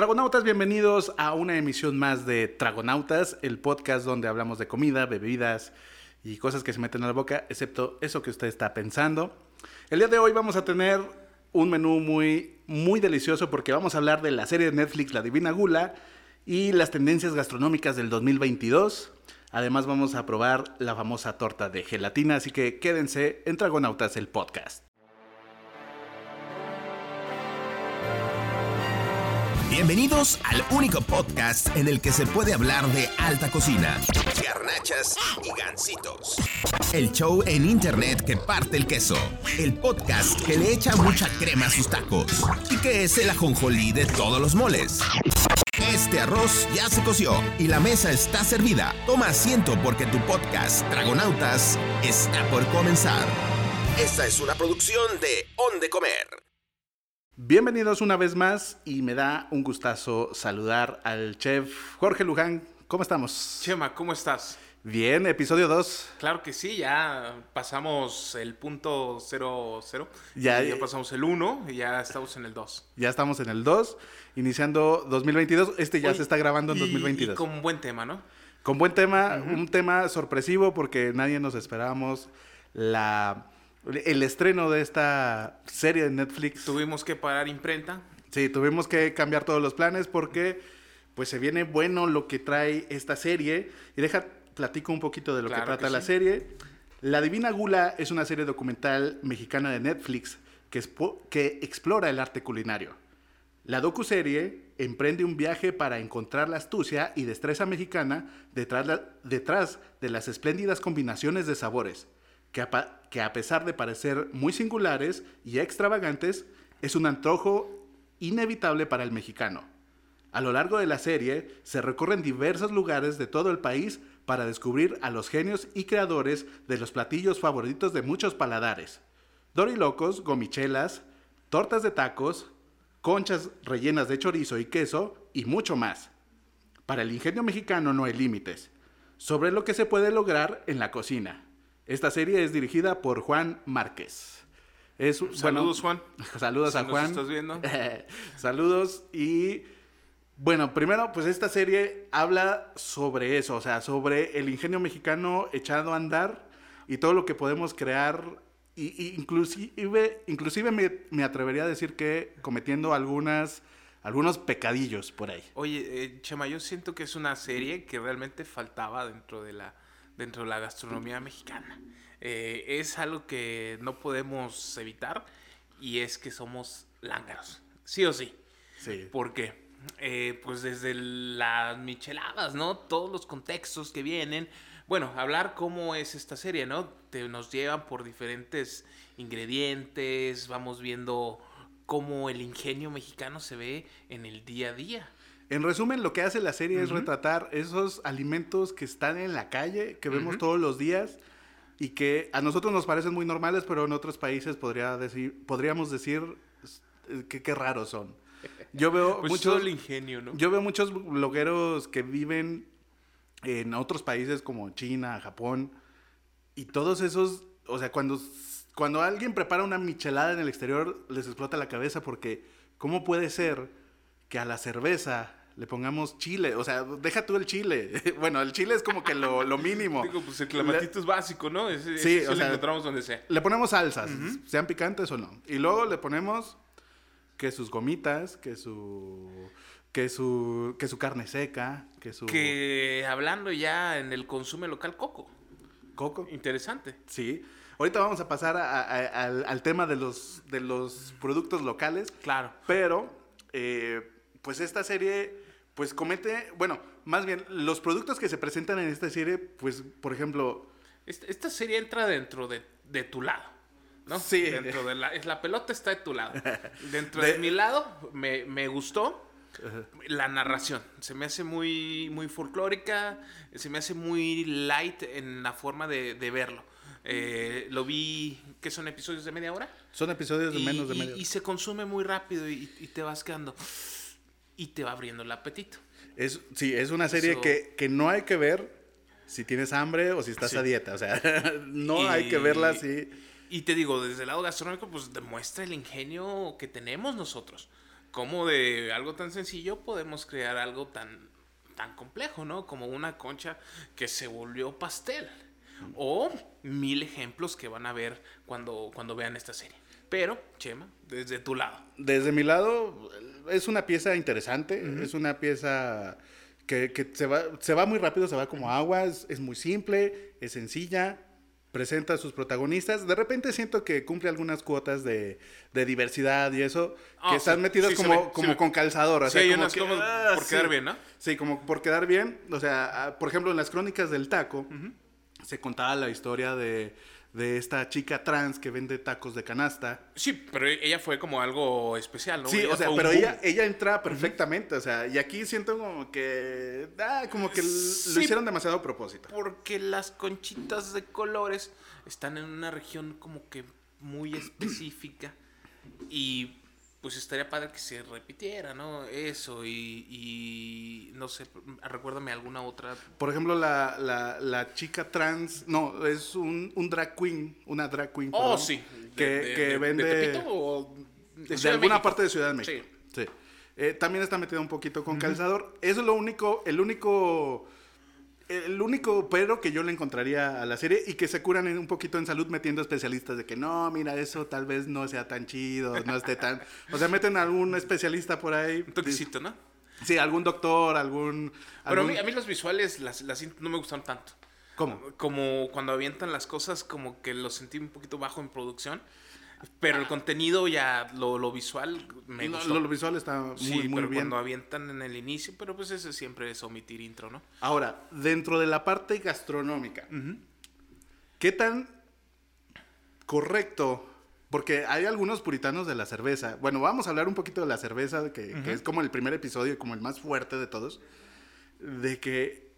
Tragonautas, bienvenidos a una emisión más de Tragonautas, el podcast donde hablamos de comida, bebidas y cosas que se meten a la boca, excepto eso que usted está pensando. El día de hoy vamos a tener un menú muy, muy delicioso porque vamos a hablar de la serie de Netflix La Divina Gula y las tendencias gastronómicas del 2022. Además vamos a probar la famosa torta de gelatina, así que quédense en Tragonautas, el podcast. Bienvenidos al único podcast en el que se puede hablar de alta cocina, garnachas y gansitos. El show en internet que parte el queso. El podcast que le echa mucha crema a sus tacos. Y que es el ajonjolí de todos los moles. Este arroz ya se coció y la mesa está servida. Toma asiento porque tu podcast, Dragonautas, está por comenzar. Esta es una producción de On de Comer. Bienvenidos una vez más y me da un gustazo saludar al chef Jorge Luján. ¿Cómo estamos? Chema, ¿cómo estás? Bien, episodio 2. Claro que sí, ya pasamos el punto 00. Ya- Ya, ya pasamos el 1 y ya estamos en el 2. Ya estamos en el 2, iniciando 2022. Este ya Oye, se está grabando en y- 2022. Y con buen tema, ¿no? Con buen tema, un tema sorpresivo porque nadie nos esperábamos la, el estreno de esta serie de Netflix. Tuvimos que parar imprenta. Sí, tuvimos que cambiar todos los planes porque pues se viene bueno lo que trae esta serie. Y deja, platico un poquito de lo Claro que trata que la sí. serie. La Divina Gula es una serie documental mexicana de Netflix que, que explora el arte culinario. La docuserie emprende un viaje para encontrar la astucia y destreza mexicana detrás, la- detrás de las espléndidas combinaciones de sabores, que a, pesar de parecer muy singulares y extravagantes, es un antojo inevitable para el mexicano. A lo largo de la serie se recorren diversos lugares de todo el país para descubrir a los genios y creadores de los platillos favoritos de muchos paladares. Dorilocos, gomichelas, tortas de tacos, conchas rellenas de chorizo y queso y mucho más. Para el ingenio mexicano no hay límites. Sobre lo que se puede lograr en la cocina. Esta serie es dirigida por Juan Márquez. Es, bueno, Saludos, Juan. Saludos Si a nos Juan. estás viendo. Saludos y bueno, primero pues esta serie habla sobre eso, o sea, sobre el ingenio mexicano echado a andar y todo lo que podemos crear y, y inclusive inclusive me, me atrevería a decir que cometiendo algunas algunos pecadillos por ahí. Oye, eh, Chema, yo siento que es una serie que realmente faltaba dentro de la, dentro de la gastronomía mexicana. Eh, es algo que no podemos evitar y es que somos lángaros, sí o sí. Sí. ¿Por qué? Eh, pues desde las micheladas, ¿no? Todos los contextos que vienen. Bueno, hablar cómo es esta serie, ¿no? Te, nos llevan por diferentes ingredientes, vamos viendo cómo el ingenio mexicano se ve en el día a día. En resumen, lo que hace la serie es retratar esos alimentos que están en la calle, que vemos Ujú. todos los días y que a nosotros nos parecen muy normales, pero en otros países podría decir, podríamos decir eh, que qué raros son. Yo veo Pues muchos el ingenio, ¿no? yo veo muchos blogueros que viven en otros países como China, Japón y todos esos, o sea, cuando cuando alguien prepara una michelada en el exterior les explota la cabeza porque cómo puede ser que a la cerveza le pongamos chile, o sea, deja tú el chile. bueno, el chile es como que lo, lo mínimo. Digo, pues el clamatito es básico, ¿no? Ese, Sí, ese o lo sea, encontramos donde sea. Le ponemos salsas, sean picantes o no. Y luego le ponemos que sus gomitas, que su que su que su carne seca, que su Que hablando ya en el consumo local, coco. coco. Interesante. Sí. Ahorita vamos a pasar a- a- al, al tema de los, de los productos locales, Claro. pero eh, pues esta serie pues comete, bueno, más bien los productos que se presentan en esta serie, pues por ejemplo, Esta, serie entra dentro de, de tu lado, ¿no? Sí. Dentro de la, es la pelota está de tu lado. Dentro De- de, mi lado me, me gustó la narración. Se me hace muy, muy folclórica, se me hace muy light en la forma de, de verlo. Eh, lo vi, que son episodios de media hora. son episodios de Y, menos de y- medio. y se consume muy rápido y, y te vas quedando. Y te va abriendo el apetito. Es, sí, es una serie Eso- que, que no hay que ver si tienes hambre o si estás Sí. a dieta. O sea, no Y- hay que verla así. Y te digo, desde el lado gastronómico, pues demuestra el ingenio que tenemos nosotros. cómo de algo tan sencillo podemos crear algo tan, tan complejo, ¿no? Como una concha que se volvió pastel. O mil ejemplos que van a ver cuando, cuando vean esta serie. Pero, Chema, desde tu lado. Desde mi lado, es una pieza interesante, es una pieza que, que se, va, se va muy rápido, se va como agua, es, es muy simple, es sencilla, presenta a sus protagonistas. De repente siento que cumple algunas cuotas de, de diversidad y eso, Ah, que están sí, metidas sí como, ve, como ve. con calzador. o Sí, sea, hay como unas que, como ah, por quedar bien, ¿no? Sí, como por quedar bien. O sea, ah, por ejemplo, en las crónicas del taco, se contaba la historia de, de esta chica trans que vende tacos de canasta. Sí, pero ella fue como algo especial, ¿no? Sí, Ella o sea, pero ella, ella entra perfectamente, o sea, y aquí siento como que, ah, como que Sí. lo hicieron demasiado a propósito. Porque las conchitas de colores están en una región como que muy específica y pues estaría padre que se repitiera, ¿no? Eso y, y no sé, recuérdame alguna otra. Por ejemplo, la, la, la chica trans, no, es un, un drag queen, una drag queen. Oh, perdón, sí. Que, de- que de- vende... ¿De o de, alguna México? parte de Ciudad de México. Sí. Eh, también está metida un poquito con calzador. Eso es lo único, el único, el único pero que yo le encontraría a la serie y que se curan en- un poquito en salud metiendo especialistas de que no, mira, eso tal vez no sea tan chido, no esté tan... O sea, meten a algún especialista por ahí. Un toquecito, ¿no? Sí, algún doctor, algún... Pero a mí, a mí los visuales las, las no me gustaron tanto. ¿Cómo? Como cuando avientan las cosas, como que lo sentí un poquito bajo en producción. Pero el contenido ya, lo, lo visual, me Lo- gustó. Lo, lo visual está muy, sí, muy pero bien. cuando avientan en el inicio, pero pues eso siempre es omitir intro, ¿no? Ahora, dentro de la parte gastronómica, ¿qué tan correcto? Porque hay algunos puritanos de la cerveza. Bueno, vamos a hablar un poquito de la cerveza, que, que es como el primer episodio, como el más fuerte de todos. De que,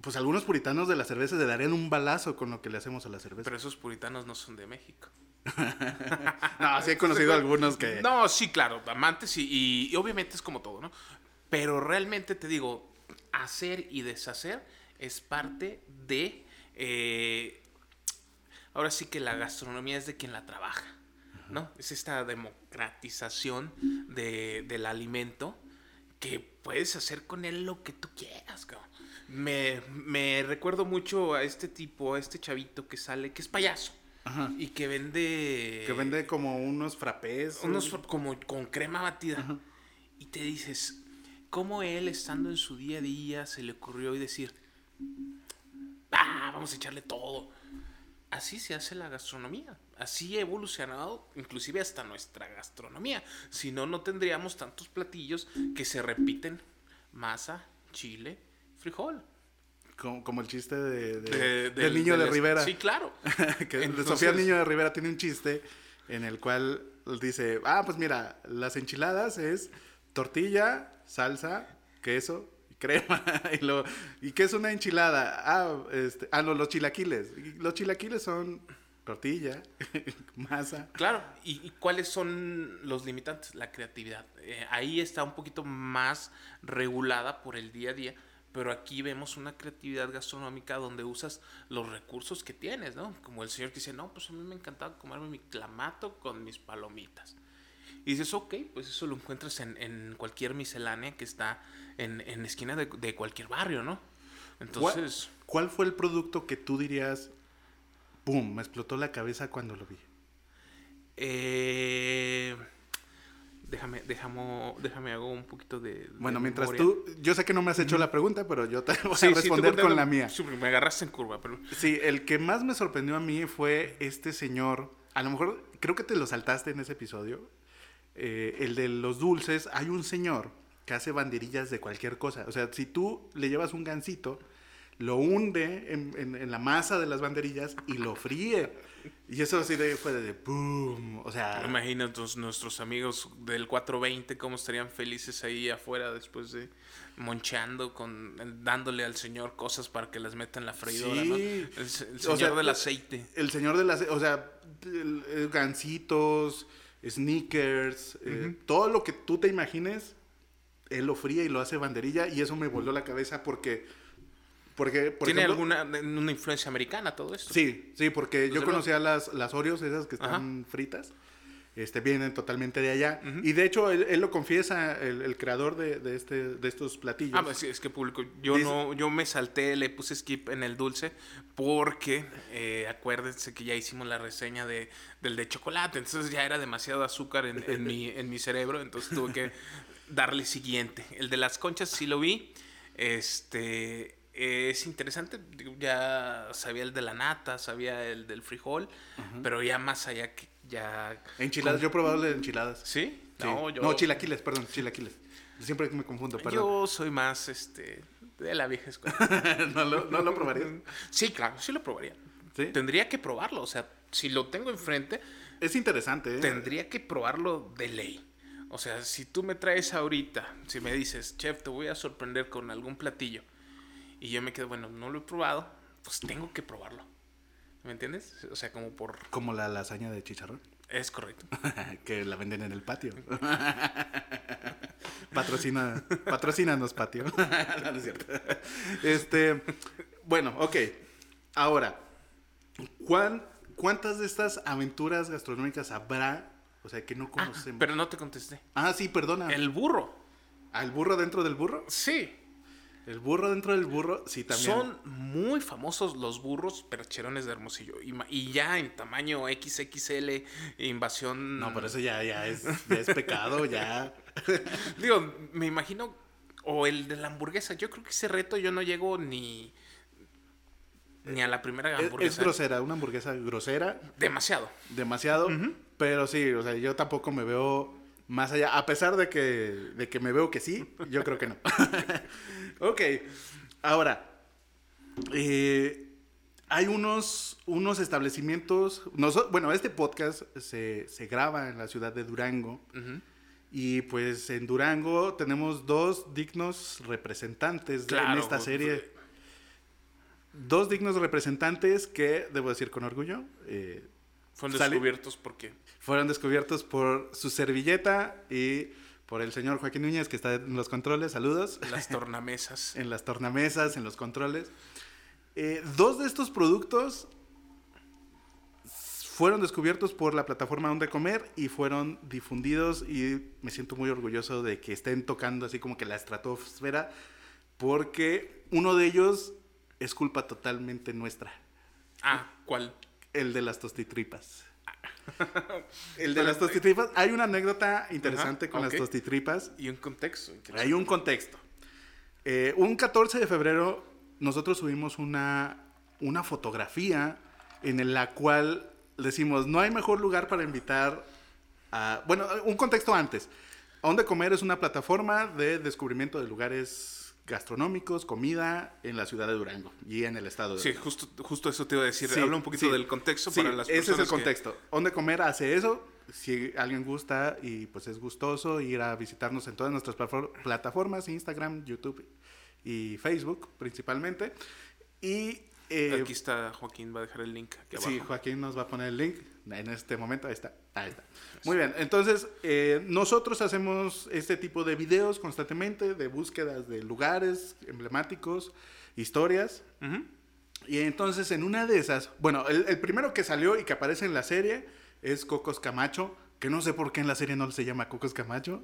pues algunos puritanos de la cerveza le darían un balazo con lo que le hacemos a la cerveza. Pero esos puritanos no son de México. no, sí he conocido algunos que... No, sí, claro, amantes y, y- y obviamente es como todo, ¿no? Pero realmente te digo, hacer y deshacer es parte de... eh, ahora sí que la gastronomía es de quien la trabaja, ¿no? Es esta democratización de- del alimento que puedes hacer con él lo que tú quieras, cabrón. Me, me recuerdo mucho a este tipo, a este chavito que sale, que es payaso. Ajá. Y que vende... Que vende como unos frappés. unos como con crema batida. Y te dices, ¿cómo él estando en su día a día se le ocurrió y decir, ah, vamos a echarle todo? Así se hace la gastronomía. Así ha evolucionado inclusive hasta nuestra gastronomía. Si no, no tendríamos tantos platillos que se repiten. Masa, chile, frijol. Como, como el chiste de, de- De- del del- niño de del- Rivera. Sí, claro. que de Entonces- Sofía Niño de Rivera tiene un chiste en el cual dice, ah, pues mira, las enchiladas es tortilla, salsa, queso y crema. y, lo, ¿Y qué es una enchilada? Ah, este, ah, no, los chilaquiles. Los chilaquiles son tortilla, masa. Claro, ¿Y, y cuáles son los limitantes? La creatividad. Eh, ahí está un poquito más regulada por el día a día, pero aquí vemos una creatividad gastronómica donde usas los recursos que tienes, ¿no? Como el señor que dice, no, pues a mí me encantaba comerme mi clamato con mis palomitas. Y dices, ok, pues eso lo encuentras en, en cualquier miscelánea que está en, en esquina de, de cualquier barrio, ¿no? Entonces, ¿Cuál, ¿Cuál fue el producto que tú dirías, pum, me explotó la cabeza cuando lo vi? eh, déjame, déjame, déjame hago un poquito de... de Bueno, mientras memoria. tú, yo sé que no me has hecho la pregunta, pero yo te voy Sí, a sí, responder con la mía. Sí, me agarraste en curva, pero... Sí, el que más me sorprendió a mí fue este señor. A lo mejor creo que te lo saltaste en ese episodio. eh, el de los dulces. Hay un señor que hace banderillas de cualquier cosa. O sea, si tú le llevas un gansito, lo hunde en, en- en la masa de las banderillas y lo fríe. Y eso así de, fue de boom. O sea, Imagina nuestros amigos del 420 cómo estarían felices ahí afuera después de moncheando, con, dándole al señor cosas para que las meta en la freidora, Sí. ¿no? El, el O señor sea, del aceite. el señor de las, o sea, el- gancitos, sneakers, eh, todo lo que tú te imagines, él lo fría y lo hace banderilla y eso me voló la cabeza porque, porque, por ¿Tiene ejemplo- alguna una influencia americana todo esto? Sí, sí, porque yo conocía las, las Oreos, esas que están Ajá. fritas. este, vienen totalmente de allá. Y de hecho, él, él lo confiesa, el, el creador de, de este, de estos platillos. Ah, pues es que público. Yo Dice- no, yo me salté, le puse skip en el dulce porque eh, acuérdense que ya hicimos la reseña de, del de chocolate, entonces ya era demasiado azúcar en, en mi, en mi cerebro, entonces tuve que darle siguiente. El de las conchas sí lo vi, este eh, es interesante, ya sabía el de la nata, sabía el del frijol, pero ya más allá que ya... Enchiladas, yo he probado de enchiladas. ¿Sí? Sí. No, yo... No, chilaquiles, perdón, chilaquiles. Siempre me confundo, perdón. Yo soy más, este, de la vieja escuela. no, lo, no lo probaría. Sí, claro, sí lo probaría. ¿Sí? Tendría que probarlo, o sea, si lo tengo enfrente, Es interesante, ¿eh? tendría que probarlo de ley. O sea, si tú me traes ahorita, si me dices, chef, te voy a sorprender con algún platillo, y yo me quedo, bueno, no lo he probado, pues tengo que probarlo. ¿Me entiendes? O sea, como por... Como la lasaña de chicharrón. Es correcto. que la venden en el patio. Patrocina, patrocínanos, patio. no, no es cierto. Este, bueno, ok. Ahora, ¿cuán- ¿cuántas de estas aventuras gastronómicas habrá? O sea, que no Ah, conocemos. pero no te contesté. Ah, sí, perdona. El burro. ¿Al burro dentro del burro? Sí. El burro dentro del burro, sí, también. Son muy famosos los burros percherones de Hermosillo. Y, ya en tamaño XXL, invasión. No, pero eso ya, ya, es, ya es pecado, ya. Digo, me imagino. O el de la hamburguesa. Yo creo que ese reto yo no llego ni. Ni a la primera Es, es hamburguesa. grosera, una hamburguesa grosera, Demasiado. demasiado. Pero sí, o sea, yo tampoco me veo más allá. A pesar de que, de que me veo que sí, yo creo que no. ok, ahora, eh, hay unos, unos establecimientos. noso- bueno, este podcast se, se graba en la ciudad de Durango. Y pues en Durango tenemos dos dignos representantes de- en esta pues, serie. Dos dignos representantes que, debo decir con orgullo, eh, Fueron descubiertos porque. Fueron descubiertos por su servilleta y por el señor Joaquín Núñez, que está en los controles. Saludos. Las tornamesas. En las tornamesas, en los controles. Eh, dos de estos productos fueron descubiertos por la plataforma Donde Comer y fueron difundidos y me siento muy orgulloso de que estén tocando así como que la estratosfera porque uno de ellos es culpa totalmente nuestra. Ah, ¿cuál? El de las tostitripas. El de las tostitripas. Hay una anécdota interesante Ajá, con ok. las tostitripas. Y un contexto. Hay un contexto. Eh, un 14 de febrero nosotros subimos una, una fotografía en la cual decimos, no hay mejor lugar para invitar a... Bueno, un contexto antes. Donde Comer es una plataforma de descubrimiento de lugares gastronómicos, comida en la ciudad de Durango y en el estado de Sí, justo, justo eso te iba a decir. Sí, Habla un poquito sí. del contexto Sí, para las ese personas. es el que- contexto. Donde Comer hace eso. Si alguien gusta y pues es gustoso ir a visitarnos en todas nuestras plataformas, Instagram, YouTube y Facebook principalmente. Y eh, Aquí está Joaquín, va a dejar el link aquí abajo. sí, Joaquín nos va a poner el link en este momento. Ahí está. Ahí está. Muy bien. Entonces, eh, nosotros hacemos este tipo de videos constantemente de búsquedas de lugares emblemáticos, historias. Y entonces en una de esas, bueno, el, el primero que salió y que aparece en la serie es Cocos Camacho, que no sé por qué en la serie no se llama Cocos Camacho.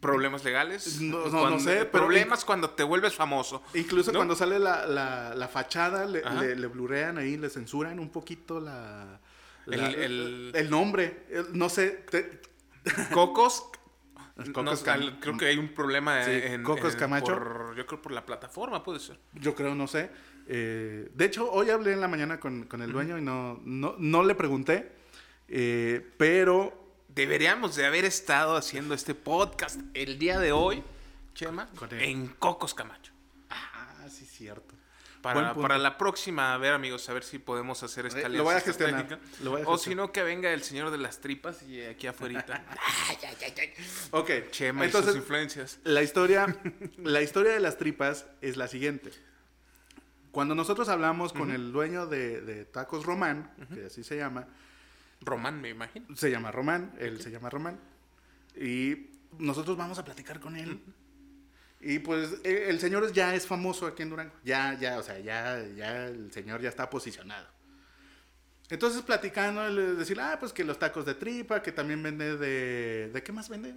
Problemas legales. No, no, sé, pero- Problemas cuando te vuelves famoso. incluso ¿No? cuando sale la, la- la fachada, le, le, le blurean ahí, le censuran un poquito la, la- El- el- el nombre. El- no sé, te- Cocos. Cocos no, creo que hay un problema Sí, en, Cocos en- Camacho. por- yo creo por la plataforma, puede ser. yo creo, no sé. Eh, de hecho, hoy hablé en la mañana con, con el dueño y no, no, no le pregunté, eh, pero Deberíamos de haber estado haciendo este podcast el día de hoy, Chema, en Cocos Camacho. Ah, sí, cierto. Para, para la próxima, a ver amigos, a ver si podemos hacer escaleras. lo voy a gestionar, lo voy a O gestionar. si no, que venga el señor de las tripas y aquí afuera. Ok, Chema y entonces sus influencias. la historia, la historia de las tripas es la siguiente. Cuando nosotros hablamos con el dueño de, de Tacos Román, que así se llama, Román, me imagino. se llama Román, él se llama Román, y nosotros vamos a platicar con él. Y pues eh, el señor ya es famoso aquí en Durango, ya, ya, o sea, ya, ya el señor ya está posicionado. Entonces platicando, le decir, ah, pues que los tacos de tripa, que también vende de... ¿De qué más vende?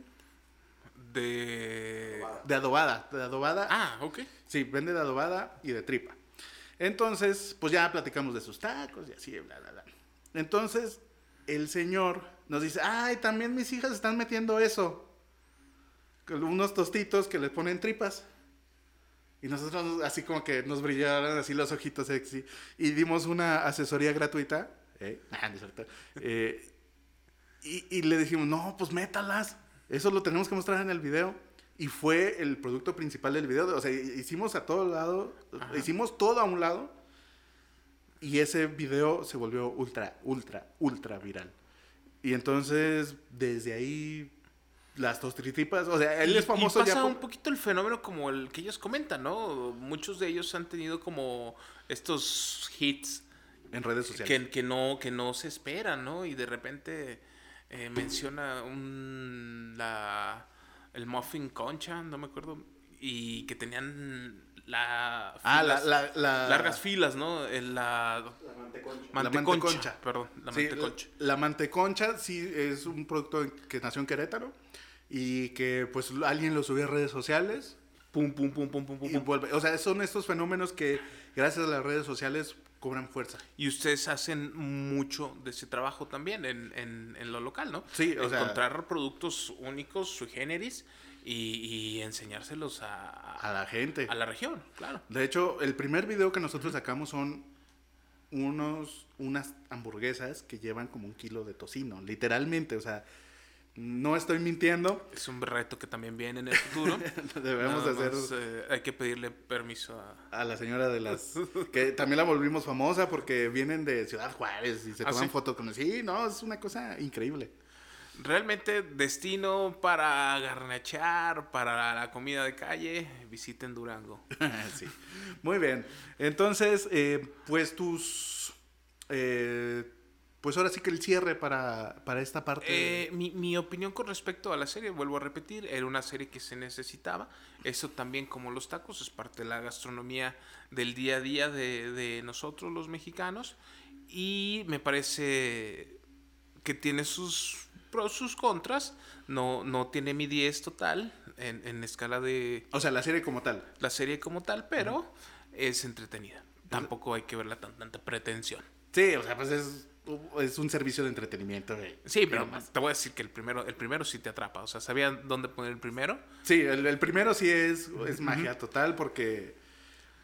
De... De adobada, de adobada. Ah, ok. Sí, vende de adobada y de tripa. Entonces, pues ya platicamos de sus tacos y así, bla, bla, bla. Entonces, el señor nos dice, ay, también mis hijas están metiendo eso. Con unos tostitos que les ponen tripas. Y nosotros así como que nos brillaron así los ojitos sexy. Y dimos una asesoría gratuita. ¿eh? Ah. Eh, y, y le dijimos, no, pues métalas. Eso lo tenemos que mostrar en el video. Y fue el producto principal del video. O sea, hicimos a todo lado, hicimos todo a un lado. Y ese video se volvió ultra, ultra, ultra viral. Y entonces, desde ahí, las tostritipas, o sea, él es famoso y pasa ya un poquito el fenómeno como el que ellos comentan, ¿no? Muchos de ellos han tenido como estos hits en redes sociales. que, que no que no se esperan, ¿no? Y de repente eh, menciona un la el muffin concha, no me acuerdo, y que tenían la Ah, la, la, la- largas filas, ¿no? La La manteconcha, manteconcha. perdón, la Sí, manteconcha. La, la manteconcha sí es un producto que nació en Querétaro y que pues alguien lo subió a redes sociales Pum pum pum pum pum pum. y pum. vuelve. O sea, son estos fenómenos que gracias a las redes sociales cobran fuerza. Y ustedes hacen mucho de ese trabajo también en, en, en lo local, ¿no? Sí, o sea- Encontrar productos únicos, sui generis, y, y enseñárselos a, A la gente. a la región, claro. De hecho, el primer video que nosotros sacamos son unos, unas hamburguesas que llevan como un kilo de tocino, literalmente, o sea, no estoy mintiendo, Es un reto que también viene en el futuro. debemos Nada hacer más, eh, hay que pedirle permiso a... a la señora de las que también la volvimos famosa porque vienen de Ciudad Juárez y se ¿Ah, toman sí? fotos con sí, no, es una cosa increíble. Realmente destino para garnachar, para la comida de calle, visiten Durango. sí. Muy bien. Entonces, eh, pues tus eh, pues ahora sí que el cierre para, para esta parte. Eh, mi, mi opinión con respecto a la serie, vuelvo a repetir, era una serie que se necesitaba. Eso también como los tacos es parte de la gastronomía del día a día de, de nosotros los mexicanos. Y me parece que tiene sus pros, sus contras. No, no tiene mi 10 total en, en escala de o sea, la serie como tal. la serie como tal, pero es entretenida. Tampoco hay que verla tan tanta pretensión. Sí, o sea, pues es, es un servicio de entretenimiento. güey. Sí, pero te voy a decir que el primero, el primero sí te atrapa. O sea, ¿sabían dónde poner el primero? Sí, el, el primero sí es, es magia total porque,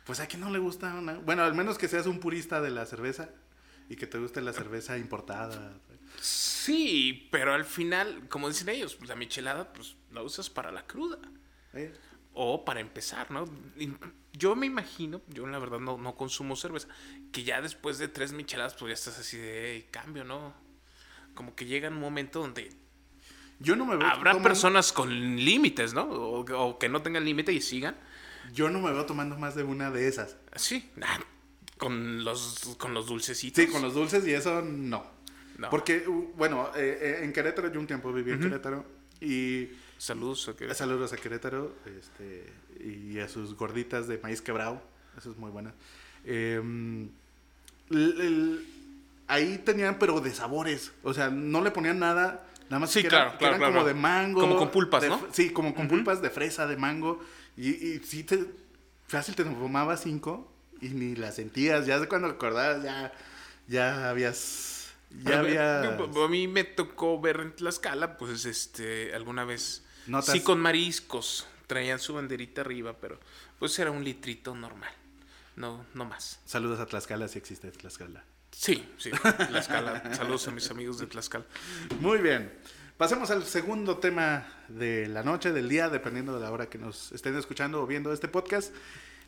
pues a quien no le gusta una... Bueno, al menos que seas un purista de la cerveza y que te guste la cerveza importada. Sí, pero al final, como dicen ellos, pues, la michelada pues la usas para la cruda. ¿eh? O para empezar, ¿no? Yo me imagino, yo la verdad no, no consumo cerveza, que ya después de tres micheladas pues ya estás así de "Ey, cambio, ¿no? Como que llega un momento donde Yo no me veo habrá tomando- personas con límites, ¿no? O, o que no tengan límite y sigan. Yo no me veo tomando más de una de esas. Sí, ah, con los, con los dulcecitos. Sí, con los dulces y eso no. No. Porque, uh, bueno, eh, eh, en Querétaro, yo un tiempo viví en Querétaro y Saludos. a que- saludos a Querétaro este, y a sus gorditas de maíz quebrado. Eso es muy buena. Eh, el- el- ahí tenían, pero de sabores. O sea, no le ponían nada. Nada más Sí, que claro, eran, claro, eran claro, como de mango. Como con pulpas, de- ¿no? Sí, como con pulpas de fresa, de mango. Y, y sí, te, fácil te tomabas cinco y ni las sentías. Ya cuando acordabas, ya, ya habías... Ya A había... mí me tocó ver en Tlaxcala, pues, este, alguna vez. Notas. Sí, con mariscos. Traían su banderita arriba, pero pues era un litrito normal. No, no más. Saludos a Tlaxcala, si existe Tlaxcala. Sí, sí. Tlaxcala. Saludos a mis amigos de Tlaxcala. Muy bien. Pasemos al segundo tema de la noche, del día, dependiendo de la hora que nos estén escuchando o viendo este podcast.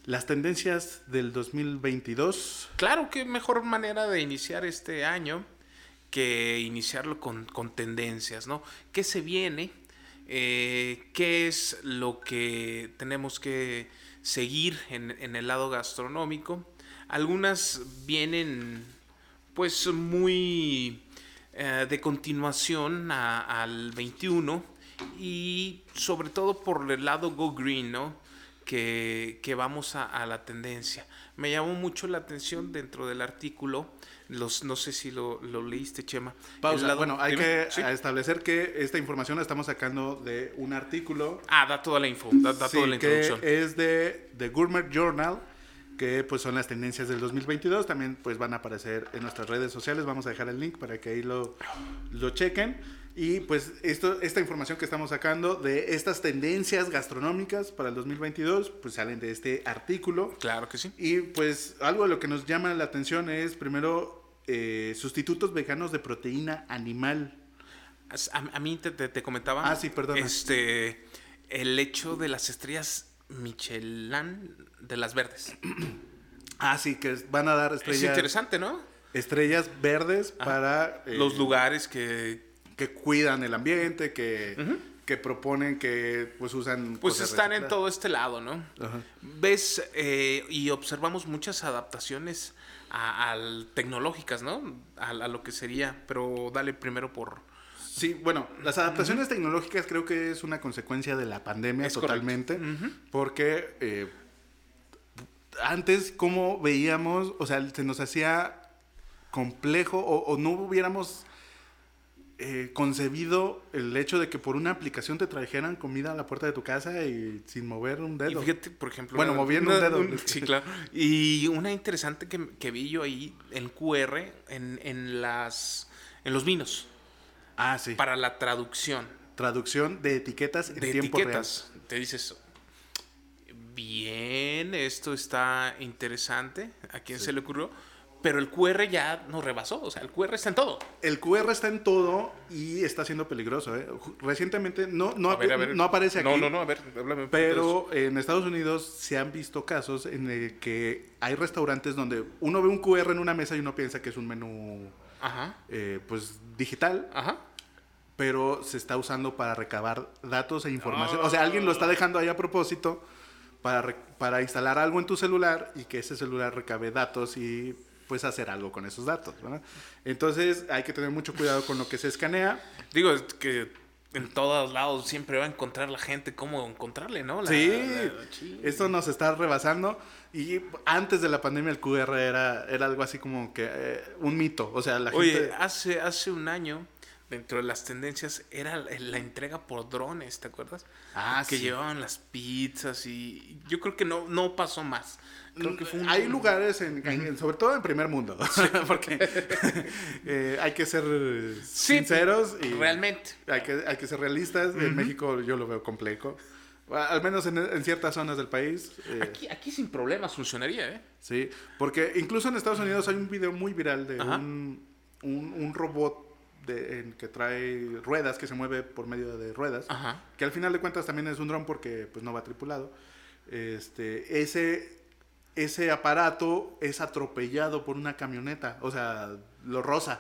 Las tendencias del 2022. Claro, qué mejor manera de iniciar este año que iniciarlo con, con tendencias, ¿no? ¿Qué se viene? Eh, ¿Qué es lo que tenemos que seguir en, en el lado gastronómico? Algunas vienen pues muy eh, de continuación a- al 21 y sobre todo por el lado Go Green, ¿no? Que, que vamos a, a la tendencia. Me llamó mucho la atención dentro del artículo, los, no sé si lo, lo leíste, Chema. Pausa. Lado- bueno, hay dime. que Sí. establecer que esta información la estamos sacando de un artículo Ah, da toda la info, da, da Sí, toda la que introducción. es de The Gourmet Journal, que pues son las tendencias del 2022. También pues van a aparecer en nuestras redes sociales. Vamos a dejar el link para que ahí lo, lo chequen. Y pues esto, esta información que estamos sacando de estas tendencias gastronómicas para el 2022, pues salen de este artículo. Claro que sí. Y pues algo de lo que nos llama la atención es primero eh, sustitutos veganos de proteína animal. A, a mí te, te- te comentaba. Ah, sí, perdona. Este, el hecho de las estrellas Michelin de las verdes. Ah, sí, que van a dar Es estrellas, interesante, ¿no? estrellas verdes para... eh, Los lugares que que cuidan el ambiente, que, que proponen que pues usan... pues cosas están en todo este lado, ¿no? Ajá. Ves eh, y observamos muchas adaptaciones a, tecnológicas, ¿no? A, a lo que sería, pero dale primero por... Sí, bueno, las adaptaciones tecnológicas creo que es una consecuencia de la pandemia Es totalmente, porque eh, antes como veíamos, o sea, se nos hacía complejo o, o no hubiéramos eh, concebido el hecho de que por una aplicación te trajeran comida a la puerta de tu casa y sin mover un Y dedo. fíjate, por ejemplo... Bueno, una- moviendo un dedo. sí, claro. Y una interesante que, que vi yo ahí, en QR, en, en las... En los vinos, Ah, sí. para la traducción Traducción de etiquetas en de tiempo etiquetas. Te dices, bien, esto está interesante, ¿a quién se le ocurrió? Pero el QR ya nos rebasó, o sea, el QR está en todo. El QR está en todo y está siendo peligroso. ¿eh? Recientemente no, no, A ver, a ver. no aparece aquí. No, no, no, a ver, háblame. Pero en Estados Unidos se han visto casos en el que hay restaurantes donde uno ve un QR en una mesa y uno piensa que es un menú Ajá, eh, pues digital, ajá. pero se está usando para recabar datos e información. O sea, alguien lo está dejando ahí a propósito para, para instalar algo en tu celular y que ese celular recabe datos y pues hacer algo con esos datos. ¿verdad? Entonces hay que tener mucho cuidado con lo que se escanea. Digo, que en todos lados siempre va a encontrar la gente cómo encontrarle, ¿no? La- sí, la- sí. esto nos está rebasando. Y antes de la pandemia el QR era, era algo así como que eh, un mito. O sea, la Oye, gente... hace, hace un año, dentro de las tendencias, era la entrega por drones, ¿te acuerdas? Ah, que sí. llevaban las pizzas y yo creo que no, no pasó más. Creo que fue un... Hay lugares, en, en- sobre todo en primer mundo, porque eh, hay que ser Sí, sinceros y Realmente. hay que, hay que ser realistas. En México yo lo veo complejo, al menos en, en ciertas zonas del país. eh, Aquí, aquí sin problemas funcionaría, ¿eh? Sí, porque incluso en Estados Unidos hay un video muy viral de un, un robot de, en que trae ruedas, que se mueve por medio de ruedas, Ajá. que al final de cuentas también es un dron porque pues no va tripulado. Este, ese, ese aparato es atropellado por una camioneta, o sea, lo roza.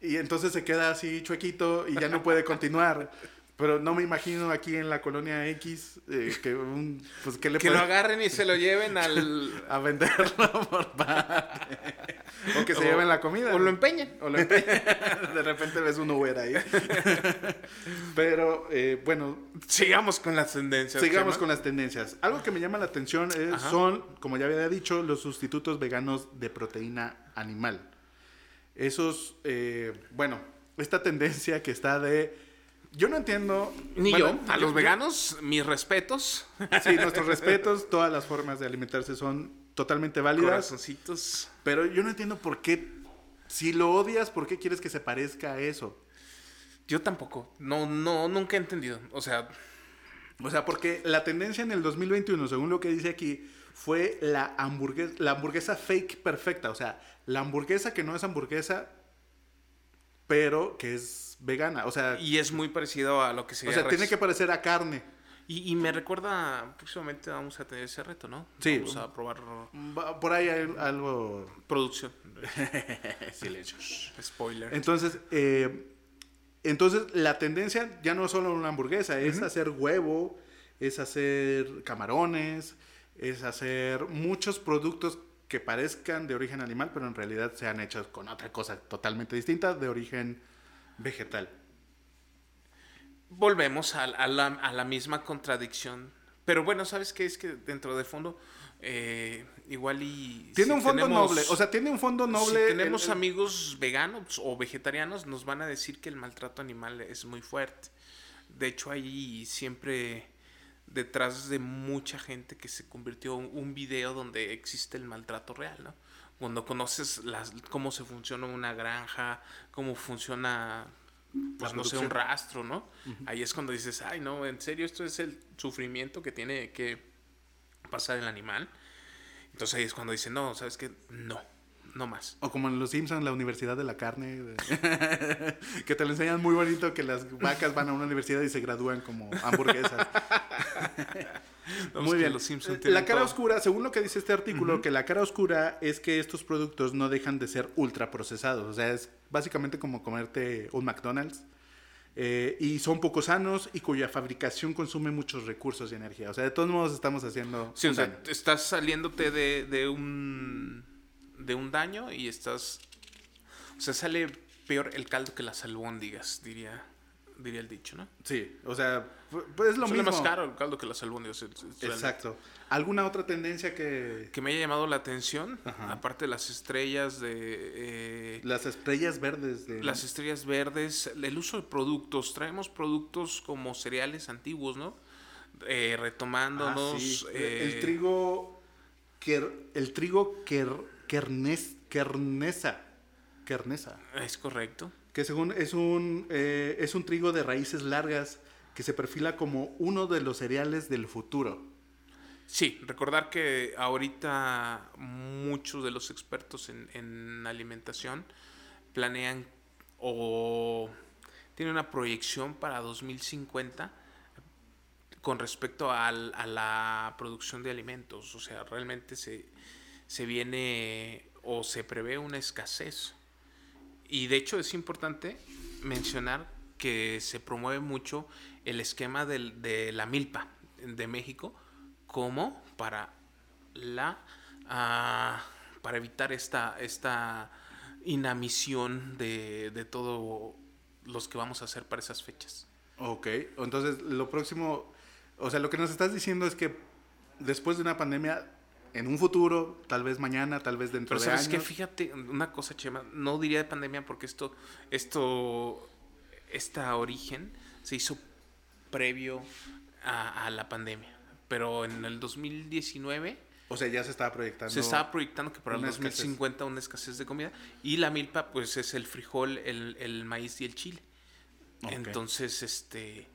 Y entonces se queda así chuequito y ya no puede continuar. Pero no me imagino aquí en la colonia X eh, que un, pues que le Que puede- lo agarren y se lo lleven al... a venderlo por parte. O que se O- lleven la comida. O lo empeñen. O lo empeñan. De repente ves un Uber ahí. Pero eh, bueno, Sigamos con las tendencias. sigamos con las tendencias. Algo que me llama la atención es- son, como ya había dicho, los sustitutos veganos de proteína animal. Esos, eh, bueno, esta tendencia que está de... Yo no entiendo... Ni bueno, yo. A los veganos, mis respetos. Sí, nuestros respetos, todas las formas de alimentarse son totalmente válidas. Corazoncitos. Pero yo no entiendo por qué, si lo odias, ¿por qué quieres que se parezca a eso? Yo tampoco. No, no, nunca he entendido. O sea, O sea, porque la tendencia en el 2021, según lo que dice aquí, fue la hamburguesa, la hamburguesa fake perfecta. O sea, la hamburguesa que no es hamburguesa, pero que es vegana. O sea, y es muy parecido a lo que o sería. sea tiene que parecer a carne. Y, y me recuerda, próximamente vamos a tener ese reto, ¿no? Sí. Vamos a probar Por ahí hay algo... producción. Silencios. Spoiler. Entonces, eh, entonces la tendencia ya no es solo una hamburguesa, es hacer huevo, es hacer camarones, es hacer muchos productos que parezcan de origen animal, pero en realidad sean hechos con otra cosa totalmente distinta, de origen vegetal. Volvemos a, a la, a la misma contradicción Pero bueno, ¿sabes qué? Es que dentro del fondo, eh, igual y... Tiene si un fondo tenemos- noble, o sea, tiene un fondo noble. Si tenemos el- el- amigos veganos o vegetarianos, nos van a decir que el maltrato animal es muy fuerte. De hecho, hay siempre detrás de mucha gente que se convirtió en un video donde existe el maltrato real, ¿no? Cuando conoces las, cómo se funciona una granja, cómo funciona, pues no sé, un rastro, ¿no? Ahí es cuando dices, ay, no, en serio, esto es el sufrimiento que tiene que pasar el animal. Entonces ahí es cuando dicen, no, ¿sabes qué? No, no más. O como en Los Simpsons, la Universidad de la Carne, de- que te lo enseñan muy bonito que las vacas van a una universidad y se gradúan como hamburguesas. Muy bien. los Simpson la cara todo. oscura, según lo que dice este artículo, que la cara oscura es que estos productos no dejan de ser ultra procesados. O sea, es básicamente como comerte un McDonald's. eh, y son poco sanos y cuya fabricación consume muchos recursos y energía. O sea, de todos modos estamos haciendo Sí, o sea, daño. estás saliéndote de, de un de un daño y estás o sea, sale peor el caldo que las albóndigas, diría diría el dicho, ¿no? Sí, o sea, pu- pues es lo Sale mismo. más caro el caldo que las albóndigas. Exacto. ¿Alguna otra tendencia que Que me haya llamado la atención, Ajá. aparte de las estrellas de eh, las estrellas verdes de las estrellas verdes, el uso de productos. Traemos productos como cereales antiguos, ¿no? Eh, Ah, retomándonos. sí. eh, el trigo quer- el trigo quer, kernesa Es correcto. Que según es un eh, es un trigo de raíces largas que se perfila como uno de los cereales del futuro. Sí, recordar que ahorita muchos de los expertos en, en alimentación planean o tienen una proyección para 2050 con respecto al- a la producción de alimentos. O sea, realmente se, se viene o se prevé una escasez. Y de hecho es importante mencionar que se promueve mucho el esquema de la milpa de México como para la ah, para evitar esta esta inamisión de, de todos los que vamos a hacer para esas fechas. Ok, entonces lo próximo, o sea, lo que nos estás diciendo es que después de una pandemia, en un futuro, tal vez mañana, tal vez dentro Pero de sabes años. que fíjate una cosa, Chema, no diría de pandemia porque esto, esto, esta origen se hizo previo a, a la pandemia. Pero en el 2019 O sea, ya se estaba proyectando. se estaba proyectando que para el una escasez. 2050 una escasez de comida. Y la milpa, pues es el frijol, el, el maíz y el chile. Entonces, este.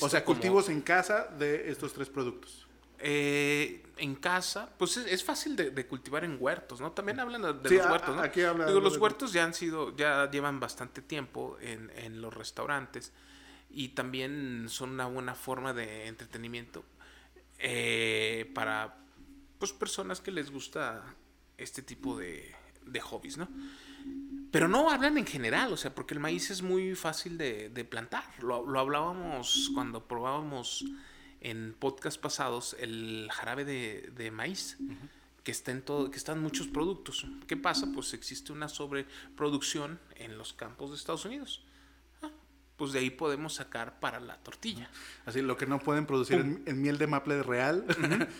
O sea, como- cultivos en casa de estos tres productos. Eh, en casa, pues es, es fácil de, de cultivar en huertos, ¿no? También hablan de, Sí, los a- huertos, ¿no? aquí Digo, los huertos ya han sido, ya llevan bastante tiempo en, en los restaurantes y también son una buena forma de entretenimiento eh, para pues personas que les gusta este tipo de, de hobbies, ¿no? Pero no hablan en general, o sea, porque el maíz es muy fácil de, de plantar. Lo, lo hablábamos cuando probábamos en podcast pasados el jarabe de, de maíz, que está en todo, que están muchos productos. ¿Qué pasa? Pues existe una sobreproducción en los campos de Estados Unidos. Ah, pues de ahí podemos sacar para la tortilla. Así, lo que no pueden producir en, en miel de maple real,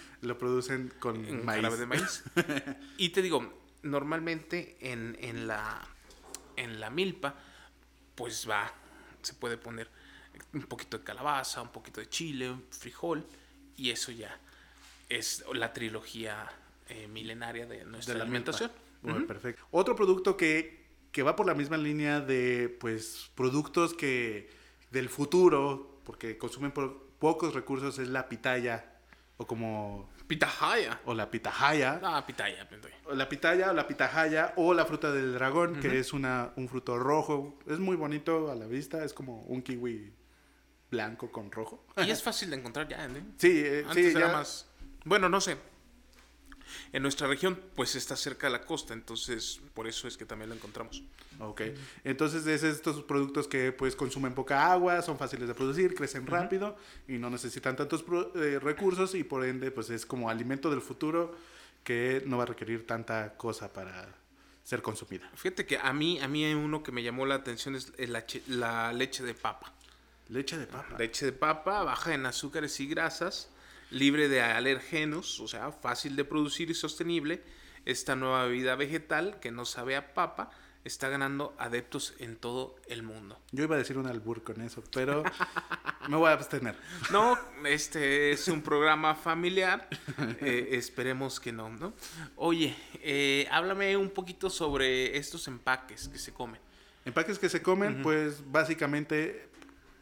lo producen con en maíz. jarabe de maíz. y te digo, normalmente en, en la en la milpa, pues va, se puede poner un poquito de calabaza, un poquito de chile, un frijol, y eso ya es la trilogía eh, milenaria de nuestra de la alimentación. Perfecto. Otro producto que, que va por la misma línea de pues productos que del futuro, porque consumen por pocos recursos, es la pitaya, o como Pitahaya. o la pitahaya. Ah, pitaya, pitaya. o La pitaya o la pitahaya o la fruta del dragón, que es una, un fruto rojo. Es muy bonito a la vista, es como un kiwi blanco con rojo. Y es fácil de encontrar ya, ¿eh? Sí, eh, Antes sí, era ya- más. Bueno, no sé. En nuestra región, pues está cerca de la costa, entonces por eso es que también lo encontramos. Ok. Entonces, es estos productos que pues consumen poca agua, son fáciles de producir, crecen rápido y no necesitan tantos eh, recursos y por ende pues es como alimento del futuro que no va a requerir tanta cosa para ser consumida. Fíjate que a mí, a mí uno que me llamó la atención es la leche de papa. Leche de papa. Leche de papa baja en azúcares y grasas, libre de alergenos, o sea, fácil de producir y sostenible. Esta nueva bebida vegetal que no sabe a papa está ganando adeptos en todo el mundo. Yo iba a decir un albur con eso, pero me voy a abstener. No, este es un programa familiar. eh, esperemos que no, ¿no? Oye, eh, háblame un poquito sobre estos empaques que se comen. Empaques que se comen, pues básicamente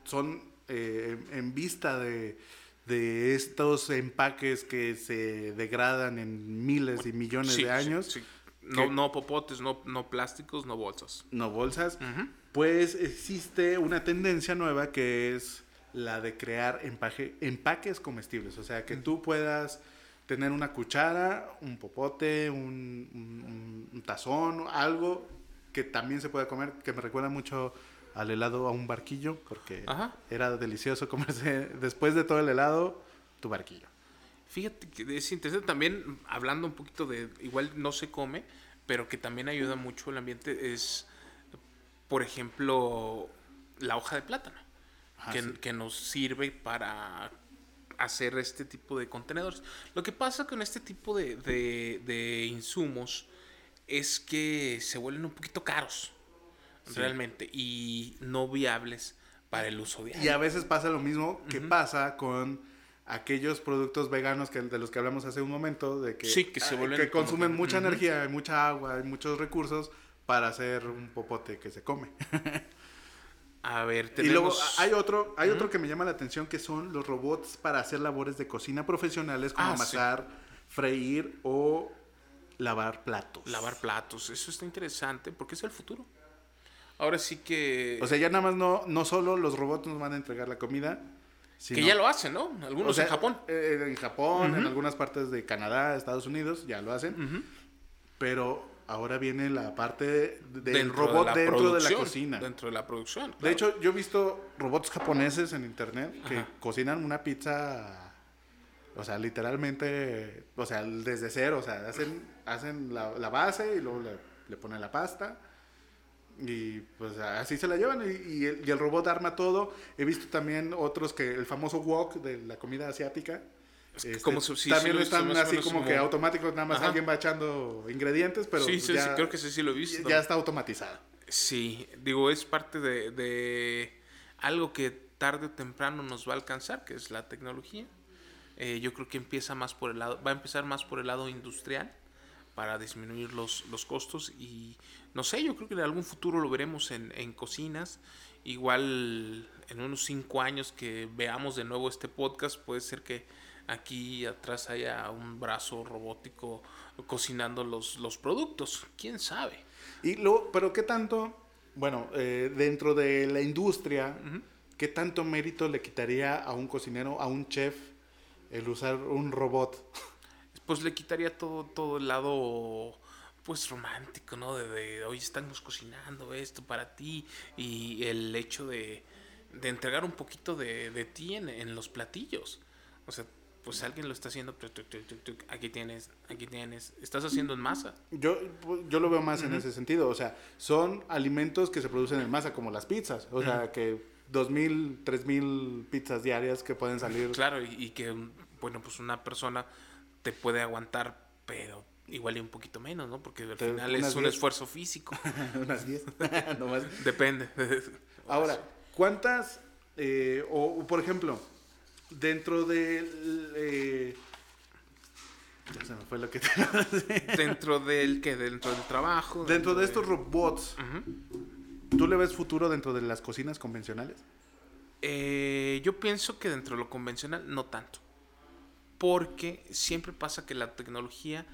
son eh, en vista de, de estos empaques que se degradan en miles y millones Sí, de sí, años. sí. No, no popotes, no, no plásticos, no bolsas. no bolsas, pues existe una tendencia nueva que es la de crear empaque- empaques comestibles. O sea, que tú puedas tener una cuchara, un popote, un, un- un tazón, algo que también se pueda comer, que me recuerda mucho al helado a un barquillo, porque Ajá. era delicioso comerse después de todo el helado, tu barquillo. Fíjate que es interesante también, hablando un poquito de, igual no se come, pero que también ayuda mucho el ambiente, es, por ejemplo, la hoja de plátano, Ajá, que, sí. que nos sirve para hacer este tipo de contenedores. Lo que pasa con este tipo de, de- de insumos es que se vuelven un poquito caros, realmente, y no viables para el uso diario. Y a veces pasa lo mismo que pasa con aquellos productos veganos que, de los que hablamos hace un momento, de que, Sí, que se ah, vuelven que consumen mucha energía, mucha agua, y muchos recursos para hacer un popote que se come. A ver, Y luego tenemos... hay otro, hay otro que me llama la atención que son los robots para hacer labores de cocina profesionales como Ah, sí. amasar, freír o lavar platos. Lavar platos, eso está interesante porque es el futuro. Ahora sí que... O sea, ya nada más no, no solo los robots nos van a entregar la comida, que ya lo hacen, ¿no? Algunos O sea, en Japón. eh, en Japón, en algunas partes de Canadá, Estados Unidos, ya lo hacen. Pero ahora viene la parte del robot de dentro de la cocina. Dentro de la producción. De hecho, yo he visto robots japoneses en internet que Ajá. cocinan una pizza, o sea, literalmente, o sea, desde cero, o sea, hacen, hacen la, la base y luego le, le ponen la pasta. Y pues así se la llevan y, y el, y el robot arma todo. He visto también otros que el famoso wok de la comida asiática. este, como sí, sí también visto están así como, como- que automáticos, nada más Ajá. alguien va echando ingredientes, pero sí, sí, ya, sí, creo que sí, sí lo he visto. ya está automatizado. Sí, digo, es parte de, de algo que tarde o temprano nos va a alcanzar, que es la tecnología. Eh, yo creo que empieza más por el lado, va a empezar más por el lado industrial para disminuir los, los costos y no sé, yo creo que en algún futuro lo veremos en, en cocinas. Igual en unos cinco años que veamos de nuevo este podcast, puede ser que aquí atrás haya un brazo robótico cocinando los, los productos. ¿Quién sabe? Y luego, pero qué tanto, bueno, eh, dentro de la industria, qué tanto mérito le quitaría a un cocinero, a un chef, el usar un robot? Pues le quitaría todo, todo el lado pues romántico, ¿no? De, de hoy estamos cocinando esto para ti y el hecho de, de entregar un poquito de, de ti en, en los platillos. O sea, pues alguien lo está haciendo, aquí tienes, aquí tienes, estás haciendo en masa. Yo, yo lo veo más en ese sentido, o sea, son alimentos que se producen en masa, como las pizzas, o sea, que dos mil, tres mil pizzas diarias que pueden salir. Claro, y, y que, bueno, pues una persona te puede aguantar, pero igual y un poquito menos, ¿no? Porque al Te- final es un diez. esfuerzo físico. Unas 10, nomás. Depende. Ahora, ¿cuántas, eh, o, por ejemplo, dentro del... eh, ya se me fue lo que te dentro del que dentro del trabajo Dentro de estos robots, Ujú. ¿tú le ves futuro dentro de las cocinas convencionales? Eh, yo pienso que dentro de lo convencional no tanto porque siempre pasa que la tecnología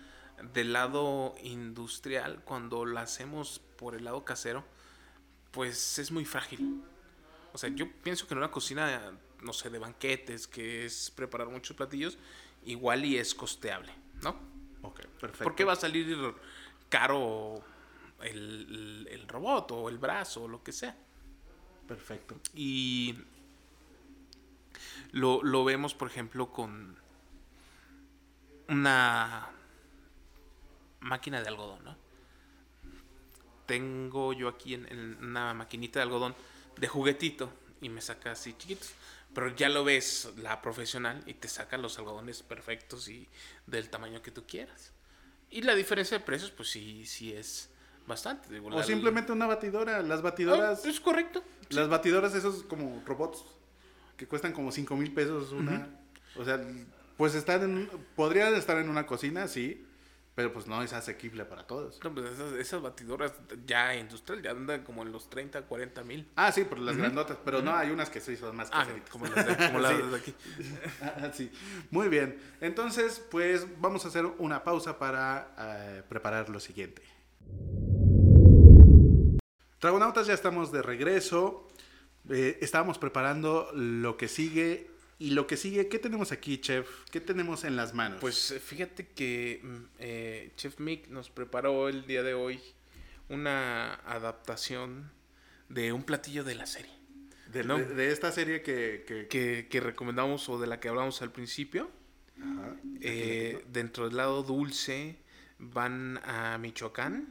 del lado industrial cuando la hacemos por el lado casero pues es muy frágil o sea yo pienso que en una cocina no sé de banquetes que es preparar muchos platillos igual y es costeable no Ok, perfecto. ¿Por qué va a salir caro el, el- el robot o el brazo o lo que sea? Perfecto. Y lo, lo vemos, por ejemplo, con una máquina de algodón, ¿no? Tengo yo aquí en, en una maquinita de algodón de juguetito y me saca así chiquitos. Pero ya lo ves la profesional y te saca los algodones perfectos y del tamaño que tú quieras. Y la diferencia de precios, pues sí, sí es bastante. Digo, O simplemente una batidora. Las Ah, batidoras. es correcto. Las batidoras, esos como robots que cuestan como 5 mil pesos una. O sea, pues están en. Podrían estar en una cocina, sí. Pero pues no es asequible para todos. No, pues esas, esas batidoras ya industrial ya andan como en los 30, 40 mil. Ah, sí, por las grandotas. Pero no, hay unas que sí son más Ah, caseritas. como las de, como las Sí. de aquí. Ah, sí. Muy bien. Entonces, pues vamos a hacer una pausa para eh, preparar lo siguiente. Dragonautas, ya estamos de regreso. Eh, estábamos preparando lo que sigue. Y lo que sigue, ¿qué tenemos aquí, chef? ¿Qué tenemos en las manos? Pues eh, fíjate que mm, eh, Chef Mick nos preparó el día de hoy una adaptación de un platillo de la serie de, no. de- de esta serie que... que- que, que recomendamos o de la que hablamos al principio. Ajá. Eh, dentro del lado dulce van a Michoacán,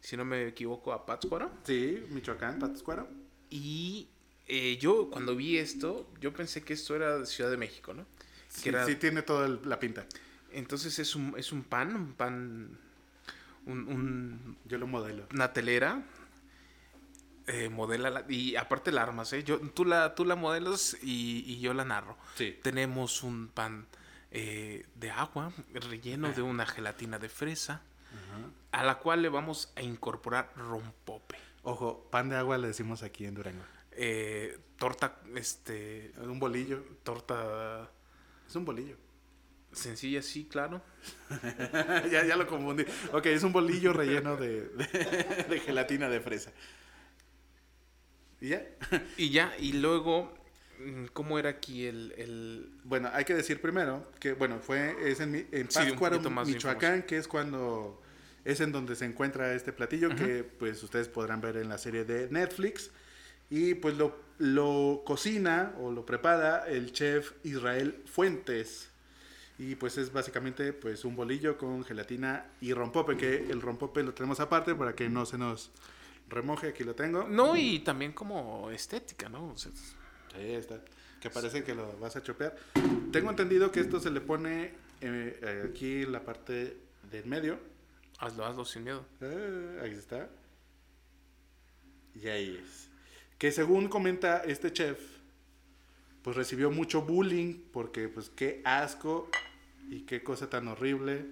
si no me equivoco, a Pátzcuaro. Sí, Michoacán, Pátzcuaro. Y eh, yo cuando vi esto, yo pensé que esto era de Ciudad de México, ¿no? Que Sí, era- sí tiene toda la pinta. Entonces es un, es un pan, un pan, un- un- Yo lo modelo. una telera. Eh, modela la- y aparte la armas, ¿eh? Yo, tú, la, tú la modelas y, y yo la narro. Sí. Tenemos un pan eh, de agua relleno de una gelatina de fresa, a la cual le vamos a incorporar rompope. Ojo, pan de agua le decimos aquí en Durango. Eh, torta, este, Un bolillo. torta Es un bolillo. sencilla, sí, claro. ya, ya lo confundí. Ok, es un bolillo relleno de, de- de gelatina de fresa. ¿Y ya? Y ya, y luego, mm, ¿cómo era aquí el, el- Bueno, hay que decir primero que, bueno, fue es en, Mi- en Pátzcuaro, Michoacán, que es cuando es en donde se encuentra este platillo que pues ustedes podrán ver en la serie de Netflix y pues lo, lo cocina o lo prepara el chef Israel Fuentes y pues es básicamente pues un bolillo con gelatina y rompope que el rompope lo tenemos aparte para que no se nos remoje aquí lo tengo No, y también como estética, ¿no? O sea, Ahí está. Que parece que lo vas a chopear. Tengo entendido que esto se le pone eh, eh, aquí en la parte del medio. hazlo, hazlo sin miedo. Ah, ahí está. Y ahí es. Que según comenta este chef, pues recibió mucho bullying porque pues qué asco y qué cosa tan horrible.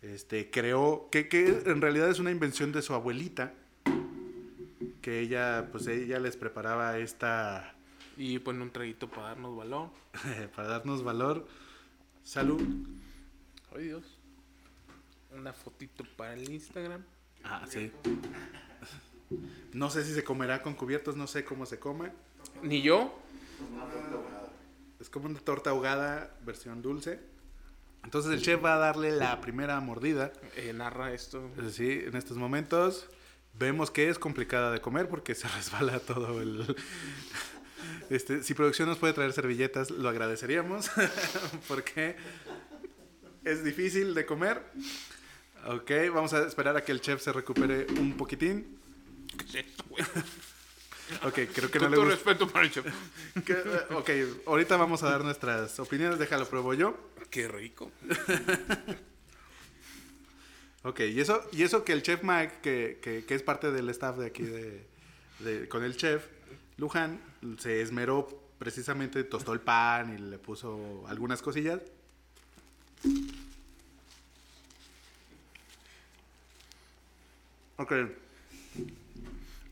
Este, creó, que, que en realidad es una invención de su abuelita, que ella, pues ella les preparaba esta, Y pone un traguito para darnos valor. para darnos valor. Salud. Ay, Dios. Una fotito para el Instagram. Ah, sí. No sé si se comerá con cubiertos, no sé cómo se come. Ni yo. Es como una torta ahogada versión dulce. Entonces el chef va a darle la primera mordida. eh, narra esto. Es decir, en estos momentos vemos que es complicada de comer porque se resbala todo el... Este, si producción nos puede traer servilletas, lo agradeceríamos porque es difícil de comer. Ok, vamos a esperar a que el chef se recupere un poquitín. ¿Qué es esto, güey? Ok, creo que no Con le gusta. respeto para el chef. Eh, ok, ahorita vamos a dar nuestras opiniones, déjalo pruebo yo. Qué rico. Ok, y eso, y eso que el chef Mike, que, que- que es parte del staff de aquí de, de- con el chef, Luján, se esmeró precisamente, tostó el pan y le puso algunas cosillas. Ok,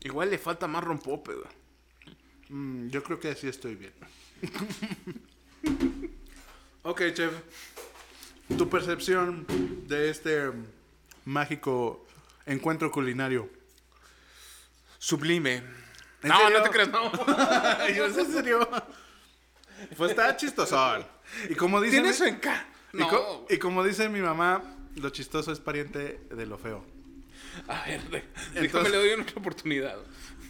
Igual le falta más rompope, mm, yo creo que así estoy bien. ok, chef, tu percepción de este mágico encuentro culinario. Sublime. ¿En No, serio? no te creas, no. Yo, ¿Es en serio? Pues está chistosón. Y como dice, Tiene mi- su encanto. y, No. co- y como dice mi mamá, lo chistoso es pariente de lo feo. A ver, Entonces- déjame le doy otra oportunidad.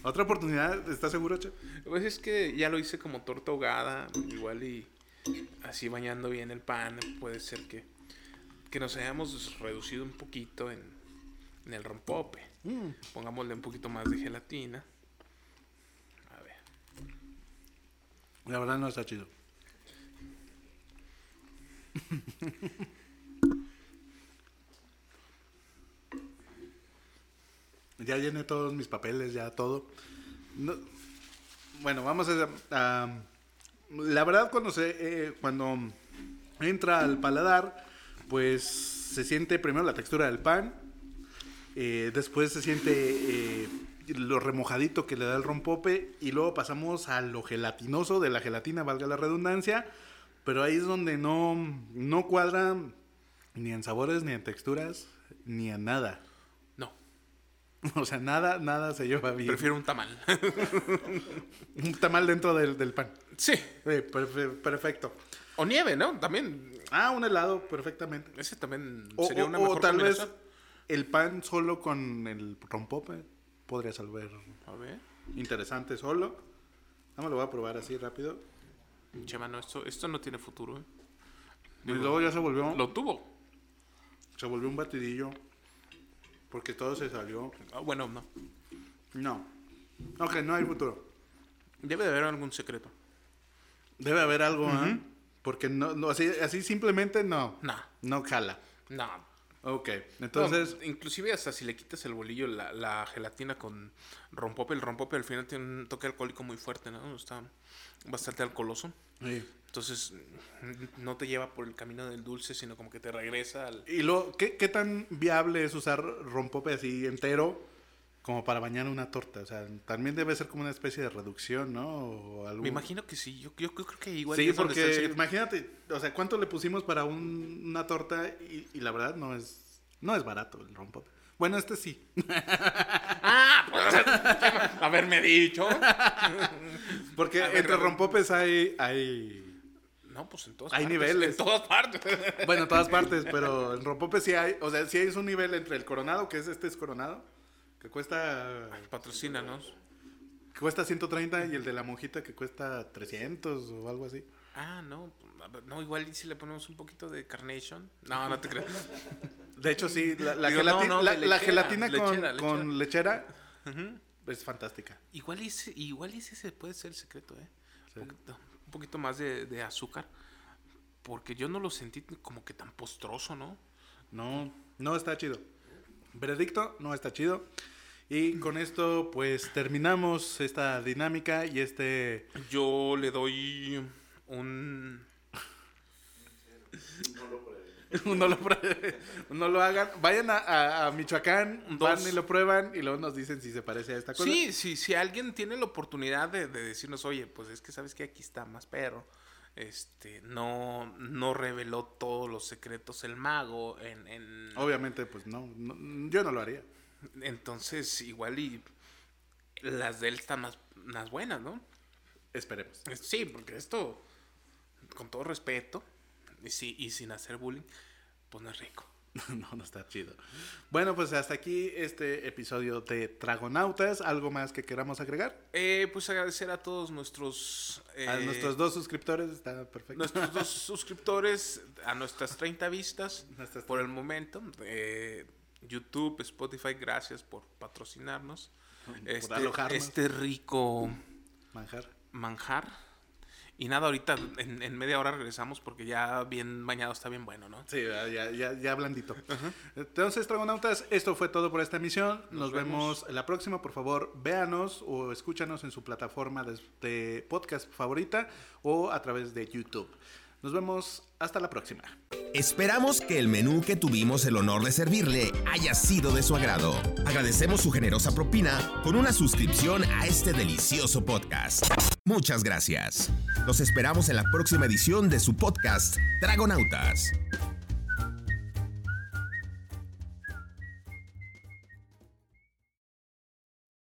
¿Otra oportunidad? ¿Estás seguro, Che? Pues es que ya lo hice como torta ahogada, igual y así bañando bien el pan, puede ser que, que nos hayamos reducido un poquito en, en el rompope. Pongámosle un poquito más de gelatina. A ver. La verdad no está chido. ya llené todos mis papeles, ya todo. No- bueno, vamos a, a- La verdad, cuando se eh, cuando entra al paladar, pues se siente primero la textura del pan, eh, después se siente eh, lo remojadito que le da el rompope y luego pasamos a lo gelatinoso de la gelatina, valga la redundancia, pero ahí es donde no, no cuadra ni en sabores, ni en texturas, ni en nada. O sea, nada, nada se lleva bien. prefiero un tamal. Un tamal dentro del, del pan. sí. Perfe- perfecto. O nieve, ¿no? También. Ah, un helado, perfectamente. Ese también O, sería o- una o mejor tal vez el pan solo con el rompope podría salvar A ver. interesante solo. Vamos, lo voy a probar así rápido. Che, mano, esto, esto no tiene futuro, ¿eh? Y luego ya se volvió, Lo tuvo. se volvió un batidillo. Porque todo se salió. Ah, bueno, no. No. Ok, no hay futuro. Debe de haber algún secreto. Debe haber algo, ¿ah? Porque no, no, así, así simplemente no. No. No jala. No. Ok, entonces... No, inclusive hasta si le quitas el bolillo, la, la gelatina con rompope, el rompope al final tiene un toque alcohólico muy fuerte, ¿no? Está bastante alcoholoso. sí. Entonces, no te lleva por el camino del dulce, sino como que te regresa al... Y luego, ¿qué, ¿qué tan viable es usar rompope así entero como para bañar una torta? O sea, también debe ser como una especie de reducción, ¿no? O algo... Me imagino que sí, yo, yo creo que igual... Sí, porque imagínate, o sea, ¿cuánto le pusimos para un- una torta? Y, y la verdad no es, no es barato el rompope. Bueno, este sí. ¡Ah! Pues, haberme dicho. Porque ver, entre rompopes hay, hay... No, pues en todas Hay partes. niveles. En todas partes. Bueno, en todas partes, pero en rompopes sí hay... O sea, sí es un nivel entre el coronado, que es este es coronado, que cuesta... Patrocínanos. que cuesta 130 y el de la monjita que cuesta 300 o algo así. Ah, no. No, igual y si le ponemos un poquito de Carnation. No, no te creas. De hecho, sí, la, la Digo, no, gelati- no, la- de la lechera, gelatina con, lechera, con lechera es fantástica. Igual y ese, igual y ese puede ser el secreto, ¿eh? Un, poquito, un poquito más de, de azúcar. Porque yo no lo sentí como que tan postroso, ¿no? No, no está chido. Veredicto, no está chido. Y con esto, pues terminamos esta dinámica y este. Yo le doy un... no, lo, pruebe- no lo hagan. Vayan a, a- a Michoacán, Un van dos. y lo prueban y luego nos dicen si se parece a esta cosa. Sí, sí, si alguien tiene la oportunidad de, de decirnos, oye, pues es que sabes que aquí está más perro. Este, no, no reveló todos los secretos el mago en, en- Obviamente, pues no, no, yo no lo haría. entonces igual y las de él están más, más buenas, ¿no? Esperemos. Es- Sí, porque esto, con todo respeto, y, sí, y sin hacer bullying, pues no es rico. No, no está chido. Bueno, pues hasta aquí este episodio de Dragonautas. ¿Algo más que queramos agregar? Eh, pues agradecer a todos nuestros... A eh, nuestros dos suscriptores, está perfecto. nuestros dos suscriptores, a nuestras 30 vistas Nuestras por el momento. eh, YouTube, Spotify, gracias por patrocinarnos. Este, alojarnos. este rico Manjar. manjar. Y nada, ahorita en, en media hora regresamos porque ya bien bañado está bien bueno, ¿no? Sí, ya, ya, ya, blandito. Entonces, Dragonautas, esto fue todo por esta emisión. Nos, Nos vemos. en la próxima. Por favor, véanos o escúchanos en su plataforma de, de podcast favorita o a través de YouTube. Nos vemos hasta la próxima. Esperamos que el menú que tuvimos el honor de servirle haya sido de su agrado. Agradecemos su generosa propina con una suscripción a este delicioso podcast. Muchas gracias. Los esperamos en la próxima edición de su podcast Dragonautas.